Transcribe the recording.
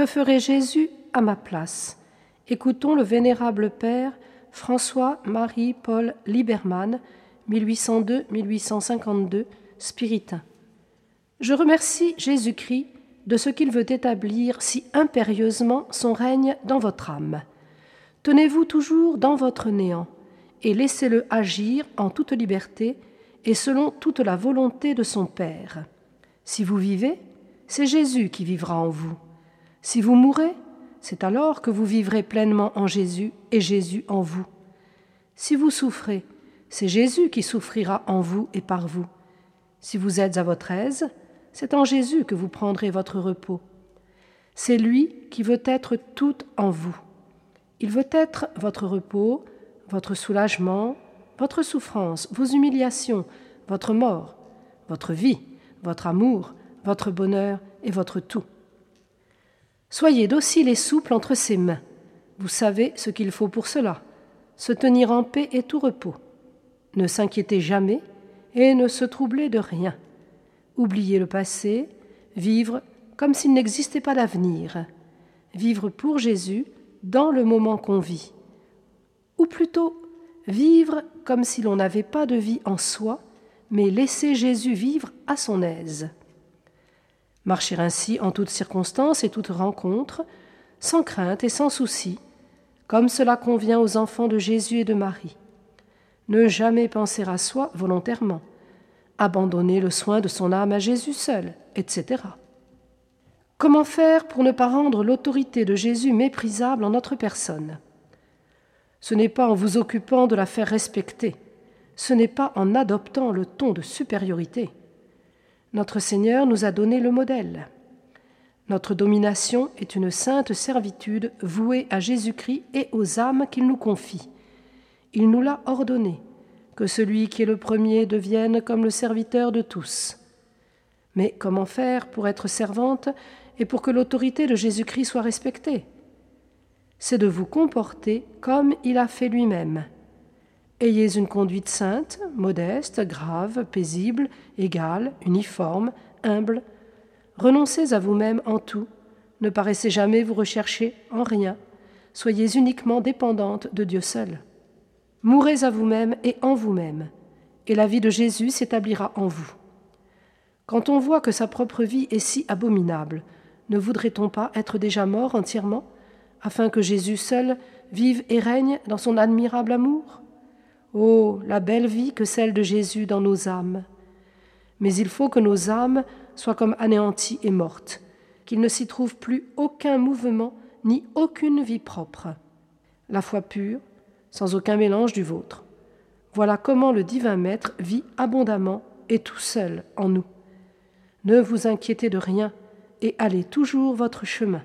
Que ferait Jésus à ma place? Écoutons le vénérable Père François-Marie Paul Liberman, 1802-1852, spiritain. Je remercie Jésus-Christ de ce qu'il veut établir si impérieusement son règne dans votre âme. Tenez-vous toujours dans votre néant et laissez-le agir en toute liberté et selon toute la volonté de son Père. Si vous vivez, c'est Jésus qui vivra en vous. Si vous mourrez, c'est alors que vous vivrez pleinement en Jésus et Jésus en vous. Si vous souffrez, c'est Jésus qui souffrira en vous et par vous. Si vous êtes à votre aise, c'est en Jésus que vous prendrez votre repos. C'est lui qui veut être tout en vous. Il veut être votre repos, votre soulagement, votre souffrance, vos humiliations, votre mort, votre vie, votre amour, votre bonheur et votre tout. Soyez docile et souple entre ses mains. Vous savez ce qu'il faut pour cela. Se tenir en paix et tout repos. Ne s'inquiétez jamais et ne se troublez de rien. Oubliez le passé, vivre comme s'il n'existait pas d'avenir. Vivre pour Jésus dans le moment qu'on vit. Ou plutôt, vivre comme si l'on n'avait pas de vie en soi, mais laisser Jésus vivre à son aise. Marcher ainsi en toutes circonstances et toutes rencontres, sans crainte et sans souci, comme cela convient aux enfants de Jésus et de Marie. Ne jamais penser à soi volontairement, abandonner le soin de son âme à Jésus seul, etc. Comment faire pour ne pas rendre l'autorité de Jésus méprisable en notre personne? Ce n'est pas en vous occupant de la faire respecter, ce n'est pas en adoptant le ton de supériorité notre Seigneur nous a donné le modèle. Notre domination est une sainte servitude vouée à Jésus-Christ et aux âmes qu'il nous confie. Il nous l'a ordonné, que celui qui est le premier devienne comme le serviteur de tous. Mais comment faire pour être servante et pour que l'autorité de Jésus-Christ soit respectée? C'est de vous comporter comme il a fait lui-même. Ayez une conduite sainte, modeste, grave, paisible, égale, uniforme, humble. Renoncez à vous-même en tout. Ne paraissez jamais vous rechercher en rien. Soyez uniquement dépendante de Dieu seul. Mourez à vous-même et en vous-même, et la vie de Jésus s'établira en vous. Quand on voit que sa propre vie est si abominable, ne voudrait-on pas être déjà mort entièrement, afin que Jésus seul vive et règne dans son admirable amour? Oh, la belle vie que celle de Jésus dans nos âmes. Mais il faut que nos âmes soient comme anéanties et mortes, qu'il ne s'y trouve plus aucun mouvement ni aucune vie propre. La foi pure, sans aucun mélange du vôtre. Voilà comment le divin Maître vit abondamment et tout seul en nous. Ne vous inquiétez de rien et allez toujours votre chemin.